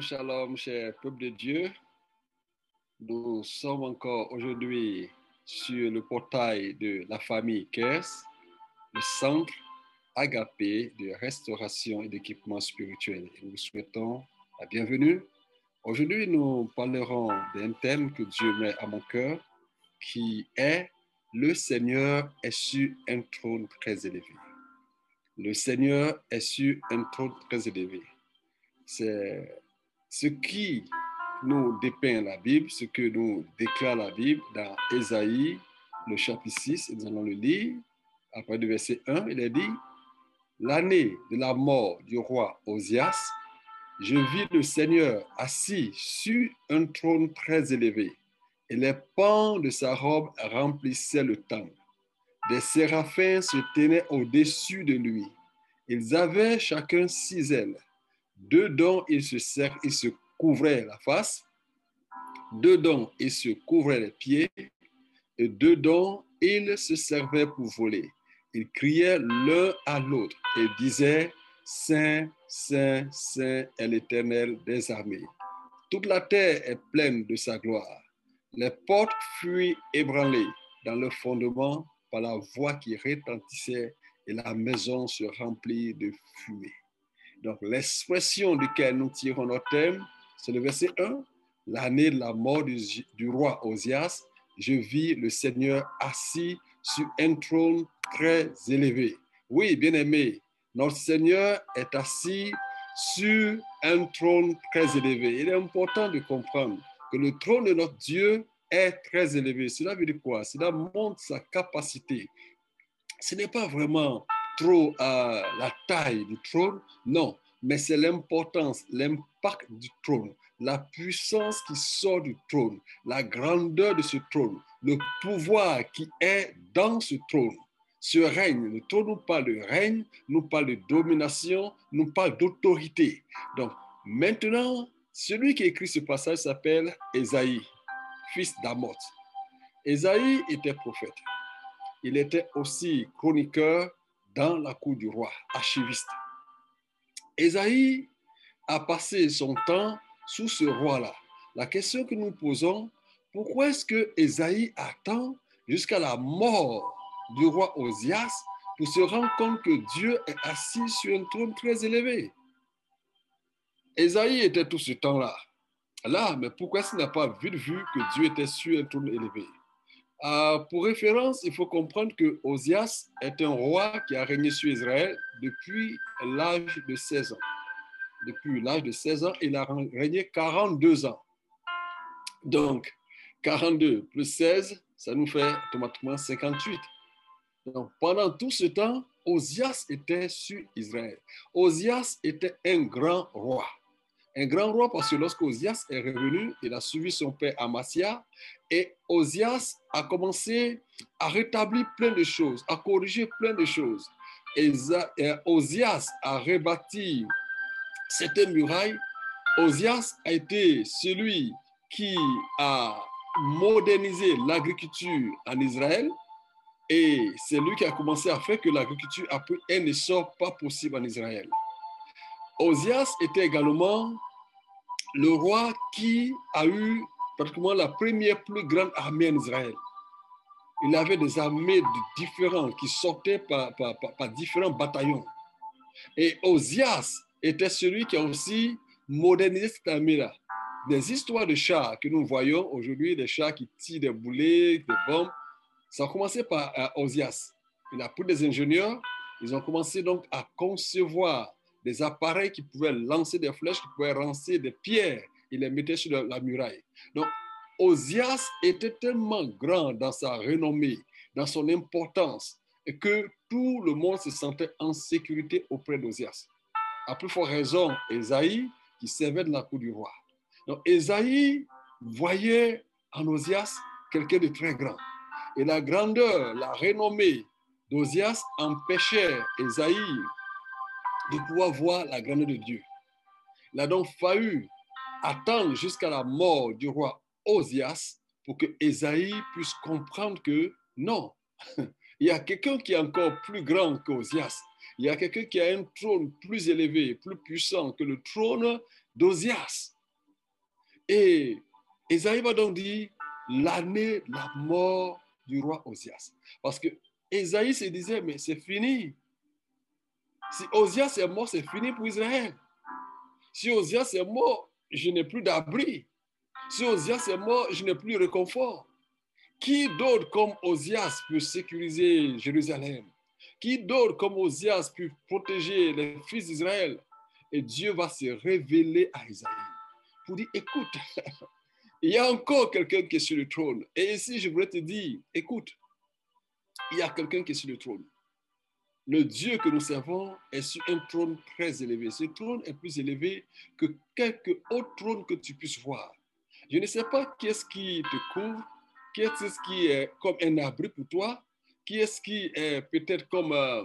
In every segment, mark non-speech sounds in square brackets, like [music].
Shalom, cher peuple de Dieu. Nous sommes encore aujourd'hui sur le portail de la famille Kers, le centre agapé de restauration et d'équipement spirituel. Nous souhaitons la bienvenue. Aujourd'hui, nous parlerons d'un thème que Dieu met à mon cœur, qui est Le Seigneur est sur un trône très élevé. Le Seigneur est sur un trône très élevé c'est ce qui nous dépeint la Bible, ce que nous déclare la Bible dans Ésaïe, le chapitre 6, et nous allons le lire. Après le verset 1, il est dit, L'année de la mort du roi Osias, je vis le Seigneur assis sur un trône très élevé, et les pans de sa robe remplissaient le temple. Des séraphins se tenaient au-dessus de lui. Ils avaient chacun six ailes Dedans, il se, il se couvrait la face. Dedans, il se couvrait les pieds. Et dedans, il se servait pour voler. Ils criaient l'un à l'autre et disaient, Saint, Saint, Saint est l'Éternel des armées. Toute la terre est pleine de sa gloire. Les portes fuient ébranlées dans le fondement par la voix qui retentissait et la maison se remplit de fumée. Donc, l'expression duquel nous tirons notre thème, c'est le verset 1. L'année de la mort du, roi Osias, je vis le Seigneur assis sur un trône très élevé. Oui, bien aimé, notre Seigneur est assis sur un trône très élevé. Il est important de comprendre que le trône de notre Dieu est très élevé. Cela veut dire quoi? Cela montre sa capacité. Ce n'est pas vraiment trop à la taille du trône, non, mais c'est l'importance, l'impact du trône, la puissance qui sort du trône, la grandeur de ce trône, le pouvoir qui est dans ce trône. Ce règne, le trône nous parle de règne, nous parle de domination, nous parle d'autorité. Donc maintenant, celui qui écrit ce passage s'appelle Esaïe, fils d'Amoth. Esaïe était prophète. Il était aussi chroniqueur dans la cour du roi, archiviste. Esaïe a passé son temps sous ce roi-là. La question que nous posons, pourquoi est-ce que Esaïe attend jusqu'à la mort du roi Osias pour se rendre compte que Dieu est assis sur un trône très élevé? Esaïe était tout ce temps-là. Là, mais pourquoi est-ce qu'il n'a pas vu, vu que Dieu était sur un trône élevé? Euh, pour référence, il faut comprendre que Osias est un roi qui a régné sur Israël depuis l'âge de 16 ans. Depuis l'âge de 16 ans, il a régné 42 ans. Donc, 42 plus 16, ça nous fait automatiquement 58. Donc, pendant tout ce temps, Osias était sur Israël. Osias était un grand roi. Un grand roi parce que lorsque Osias est revenu, il a suivi son père Amasia et Osias a commencé à rétablir plein de choses, à corriger plein de choses. Et Osias a rebâti certaines murailles. Osias a été celui qui a modernisé l'agriculture en Israël. Et c'est lui qui a commencé à faire que l'agriculture a pris un essor pas possible en Israël. Osias était également le roi qui a eu pratiquement la première plus grande armée en Israël. Il avait des armées différentes qui sortaient par, différents bataillons. Et Osias était celui qui a aussi modernisé cette armée-là. Des histoires de chars que nous voyons aujourd'hui, des chars qui tirent des boulets, des bombes, ça a commencé par euh, Osias. Il a pris des ingénieurs, ils ont commencé donc à concevoir des appareils qui pouvaient lancer des flèches, qui pouvaient lancer des pierres. Il les mettait sur la muraille. Donc, Osias était tellement grand dans sa renommée, dans son importance, que tout le monde se sentait en sécurité auprès d'Osias. À plus forte raison, Esaïe, qui servait de la cour du roi. Donc, Esaïe voyait en Osias quelqu'un de très grand. Et la grandeur, la renommée d'Osias empêchait Esaïe de pouvoir voir la grandeur de Dieu. Il a donc fallu attendre jusqu'à la mort du roi Osias pour que Esaïe puisse comprendre que non, [laughs] il y a quelqu'un qui est encore plus grand qu'Osias. Il y a quelqu'un qui a un trône plus élevé, plus puissant que le trône d'Ozias. Et Esaïe va donc dire l'année de la mort du roi Osias. Parce que Esaïe se disait, mais c'est fini. Si Osias est mort, c'est fini pour Israël. Si Osias est mort, je n'ai plus d'abri. Si Osias est mort, je n'ai plus de réconfort. Qui d'autre comme Osias peut sécuriser Jérusalem? Qui d'autre comme Osias peut protéger les fils d'Israël? Et Dieu va se révéler à Isaïe pour dire, écoute, [laughs] il y a encore quelqu'un qui est sur le trône. Et ici, je voudrais te dire, écoute, il y a quelqu'un qui est sur le trône. Le Dieu que nous servons est sur un trône très élevé. Ce trône est plus élevé que quelque autre trône que tu puisses voir. Je ne sais pas qui est-ce qui te couvre, qui est-ce qui est comme un abri pour toi, qui est-ce qui est peut-être comme euh,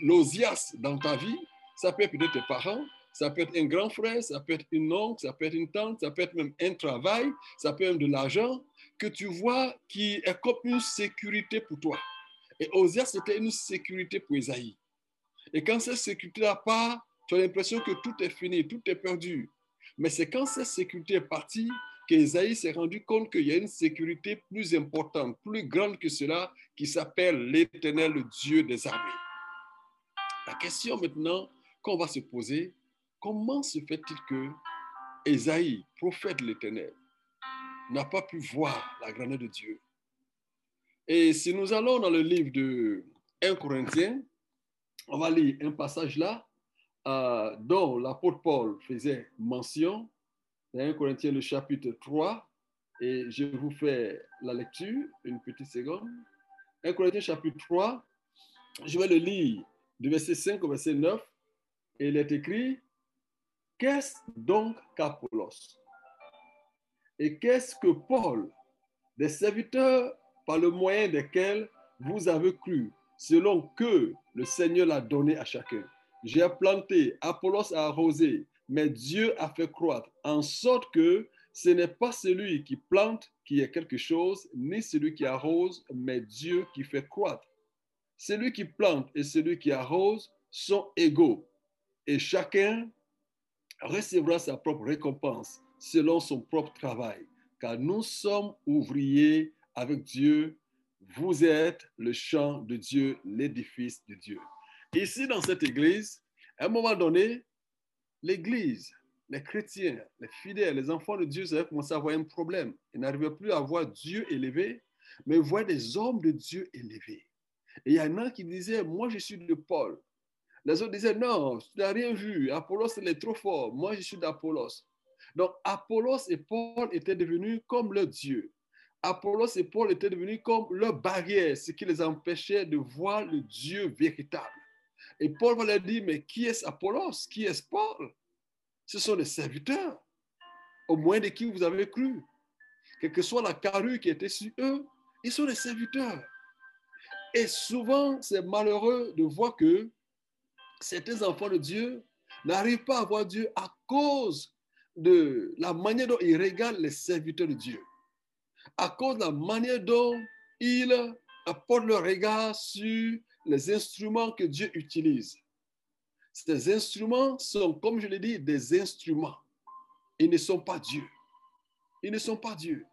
l'osias dans ta vie. Ça peut être peut-être tes parents, ça peut être un grand frère, ça peut être une oncle, ça peut être une tante, ça peut être même un travail, ça peut être de l'argent que tu vois qui est comme une sécurité pour toi. Et Osias, c'était une sécurité pour Isaïe. Et quand cette sécurité-là part, tu as l'impression que tout est fini, tout est perdu. Mais c'est quand cette sécurité est partie qu'Isaïe s'est rendu compte qu'il y a une sécurité plus importante, plus grande que cela, qui s'appelle l'Éternel, Dieu des armées. La question maintenant qu'on va se poser, comment se fait-il que Esaïe, prophète de l'Éternel, n'a pas pu voir la grandeur de Dieu? Et si nous allons dans le livre de 1 Corinthiens, on va lire un passage là euh, dont l'apôtre Paul faisait mention, dans 1 Corinthiens le chapitre 3, et je vous fais la lecture, une petite seconde. 1 Corinthiens chapitre 3, je vais le lire du verset 5 au verset 9, et il est écrit, Qu'est-ce donc qu'Apollos? Et qu'est-ce que Paul, des serviteurs par le moyen desquels vous avez cru, selon que le Seigneur l'a donné à chacun J'ai planté, Apollos a arrosé, mais Dieu a fait croître, en sorte que ce n'est pas celui qui plante qui est quelque chose, ni celui qui arrose, mais Dieu qui fait croître. Celui qui plante et celui qui arrose sont égaux, et chacun recevra sa propre récompense selon son propre travail, car nous sommes ouvriers avec Dieu. Vous êtes le champ de Dieu, l'édifice de Dieu. Ici, dans cette église, à un moment donné, l'église, les chrétiens, les fidèles, les enfants de Dieu avaient commencé à avoir un problème. Ils n'arrivaient plus à voir Dieu élevé, mais voir des hommes de Dieu élevés. Et il y en a qui disaient, moi je suis de Paul, les autres disaient, non, tu n'as rien vu. Apollos, il est trop fort. Moi, je suis d'Apollos. Donc, Apollos et Paul étaient devenus comme le Dieu. Apollos et Paul étaient devenus comme leur barrière, ce qui les empêchait de voir le Dieu véritable. Et Paul va leur dire, mais qui est Apollos? Qui est Paul? Ce sont des serviteurs, au moins de qui vous avez cru. Quelle que soit la carrure qui était sur eux, ils sont des serviteurs. Et souvent, c'est malheureux de voir que certains enfants de Dieu n'arrivent pas à voir Dieu à cause de la manière dont ils regardent les serviteurs de Dieu, à cause de la manière dont ils apportent leur regard sur les instruments que Dieu utilise. Ces instruments sont, comme je l'ai dit, des instruments. Ils ne sont pas Dieu. Ils ne sont pas Dieu.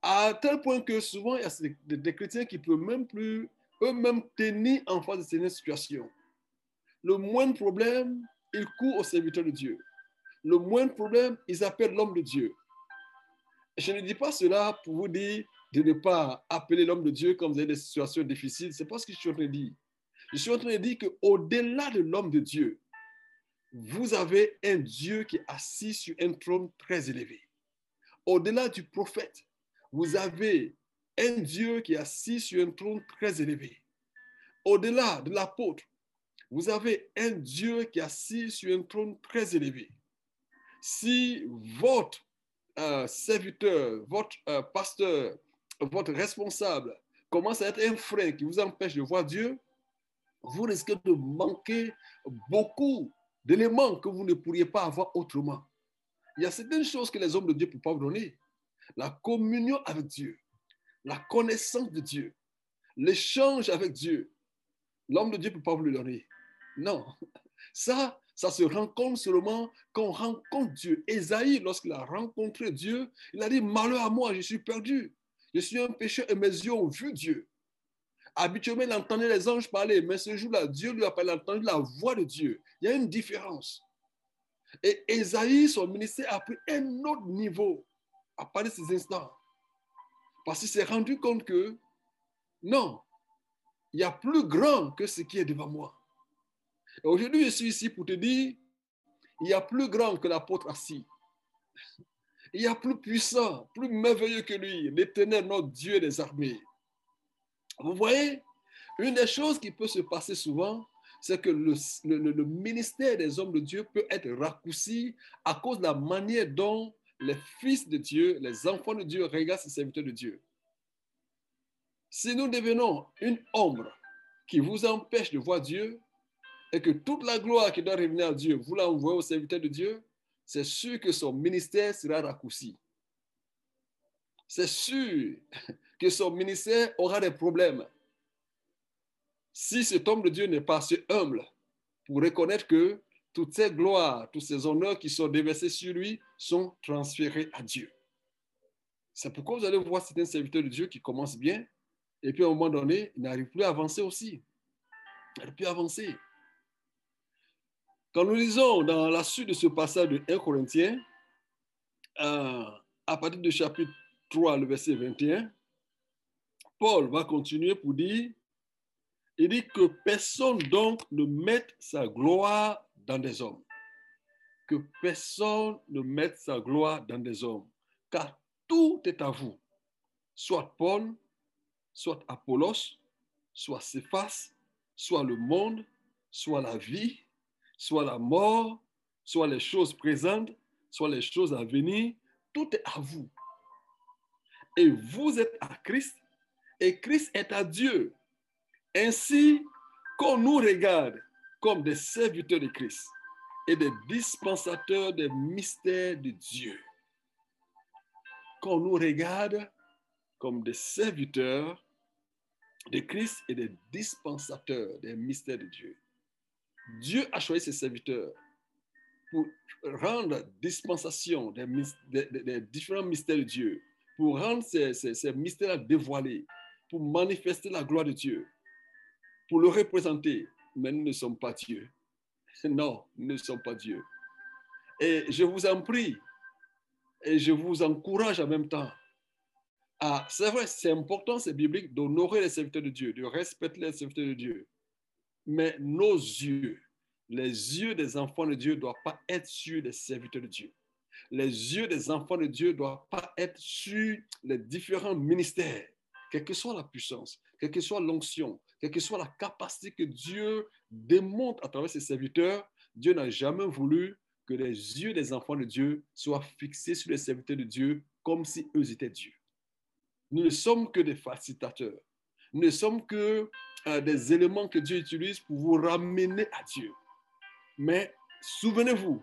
À tel point que souvent, il y a des, chrétiens qui ne peuvent même plus eux-mêmes tenir en face de ces situations le moindre problème, ils courent au serviteur de Dieu. Le moindre problème, ils appellent l'homme de Dieu. Je ne dis pas cela pour vous dire de ne pas appeler l'homme de Dieu quand vous avez des situations difficiles. Ce n'est pas ce que je suis en train de dire. Je suis en train de dire qu'au-delà de l'homme de Dieu, vous avez un Dieu qui est assis sur un trône très élevé. Au-delà du prophète, vous avez un Dieu qui est assis sur un trône très élevé. Au-delà de l'apôtre, vous avez un Dieu qui est assis sur un trône très élevé. Si votre euh, serviteur, votre euh, pasteur, votre responsable commence à être un frein qui vous empêche de voir Dieu, vous risquez de manquer beaucoup d'éléments que vous ne pourriez pas avoir autrement. Il y a certaines choses que les hommes de Dieu ne peuvent pas vous donner. La communion avec Dieu, la connaissance de Dieu, l'échange avec Dieu. L'homme de Dieu ne peut pas vous le donner. Non. [laughs] Ça, Ça se rencontre seulement quand on rencontre Dieu. Esaïe, lorsqu'il a rencontré Dieu, il a dit, malheur à moi, je suis perdu. Je suis un pécheur et mes yeux ont vu Dieu. Habituellement, il entendait les anges parler, mais ce jour-là, Dieu lui a pas entendu la voix de Dieu. Il y a une différence. Et Esaïe, son ministère a pris un autre niveau à partir de ces instants. Parce qu'il s'est rendu compte que non, il y a plus grand que ce qui est devant moi. Aujourd'hui, je suis ici pour te dire, il y a plus grand que l'apôtre assis. Il y a plus puissant, plus merveilleux que lui, l'éternel, notre Dieu des armées. Vous voyez, une des choses qui peut se passer souvent, c'est que le, le, ministère des hommes de Dieu peut être raccourci à cause de la manière dont les fils de Dieu, les enfants de Dieu regardent ces serviteurs de Dieu. Si nous devenons une ombre qui vous empêche de voir Dieu, et que toute la gloire qui doit revenir à Dieu, vous l'envoyez au serviteur de Dieu, c'est sûr que son ministère sera raccourci. C'est sûr que son ministère aura des problèmes. Si cet homme de Dieu n'est pas assez humble pour reconnaître que toutes ces gloires, tous ces honneurs qui sont déversés sur lui sont transférés à Dieu. C'est pourquoi vous allez voir certains serviteurs de Dieu qui commencent bien, et puis à un moment donné, ils n'arrivent plus à avancer aussi. Ils n'arrivent plus à avancer. Nous lisons dans la suite de ce passage de 1 Corinthiens, euh, à partir du chapitre 3, le verset 21, Paul va continuer pour dire, il dit que personne donc ne mette sa gloire dans des hommes. Que personne ne mette sa gloire dans des hommes. Car tout est à vous. Soit Paul, soit Apollos, soit Cephas, soit le monde, soit la vie, soit la mort, soit les choses présentes, soit les choses à venir, tout est à vous. Et vous êtes à Christ, et Christ est à Dieu. Ainsi qu'on nous regarde comme des serviteurs de Christ et des dispensateurs des mystères de Dieu. Qu'on nous regarde comme des serviteurs de Christ et des dispensateurs des mystères de Dieu. Dieu a choisi ses serviteurs pour rendre dispensation des, différents mystères de Dieu, pour rendre ces, ces mystères dévoilés, pour manifester la gloire de Dieu, pour le représenter. Mais nous ne sommes pas Dieu. Non, nous ne sommes pas Dieu. Et je vous en prie, et je vous encourage en même temps à, c'est vrai, c'est important, c'est biblique, d'honorer les serviteurs de Dieu, de respecter les serviteurs de Dieu. Mais nos yeux, les yeux des enfants de Dieu ne doivent pas être sur les serviteurs de Dieu. Les yeux des enfants de Dieu ne doivent pas être sur les différents ministères, quelle que soit la puissance, quelle que soit l'onction, quelle que soit la capacité que Dieu démontre à travers ses serviteurs. Dieu n'a jamais voulu que les yeux des enfants de Dieu soient fixés sur les serviteurs de Dieu comme si eux étaient Dieu. Nous ne sommes que des facilitateurs. Ne sommes que euh, des éléments que Dieu utilise pour vous ramener à Dieu. Mais souvenez-vous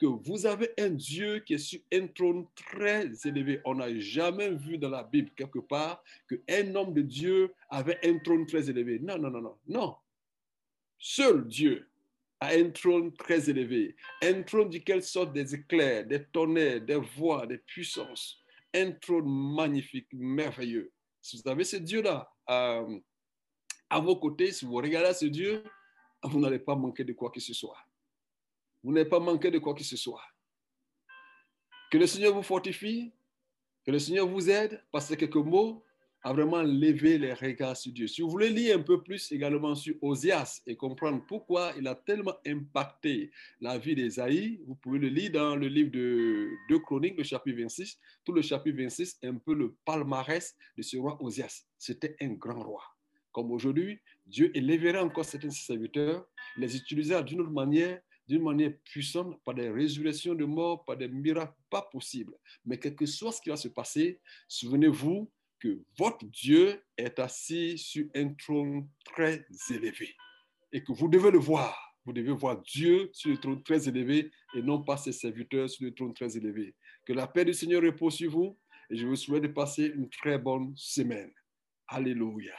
que vous avez un Dieu qui est sur un trône très élevé. On n'a jamais vu dans la Bible quelque part qu'un homme de Dieu avait un trône très élevé. Non, non, non, non, non. Seul Dieu a un trône très élevé, un trône duquel sortent des éclairs, des tonnerres, des voix, des puissances. Un trône magnifique, merveilleux. Si vous avez ce Dieu-là, euh, à vos côtés, si vous regardez ce Dieu, vous n'allez pas manquer de quoi que ce soit. Vous n'allez pas manquer de quoi que ce soit. Que le Seigneur vous fortifie, que le Seigneur vous aide, passer quelques mots à vraiment lever les regards sur Dieu. Si vous voulez lire un peu plus également sur Osias et comprendre pourquoi il a tellement impacté la vie d'Esaïe, vous pouvez le lire dans le livre de 2 Chroniques, le chapitre 26. Tout le chapitre 26 est un peu le palmarès de ce roi Osias. C'était un grand roi. Comme aujourd'hui, Dieu élèverait encore certains serviteurs, les utilisera d'une autre manière, d'une manière puissante, par des résurrections de morts, par des miracles pas possibles. Mais quel que soit ce qui va se passer, souvenez-vous que votre Dieu est assis sur un trône très élevé et que vous devez le voir. Vous devez voir Dieu sur le trône très élevé et non pas ses serviteurs sur le trône très élevé. Que la paix du Seigneur repose sur vous et je vous souhaite de passer une très bonne semaine. Alléluia.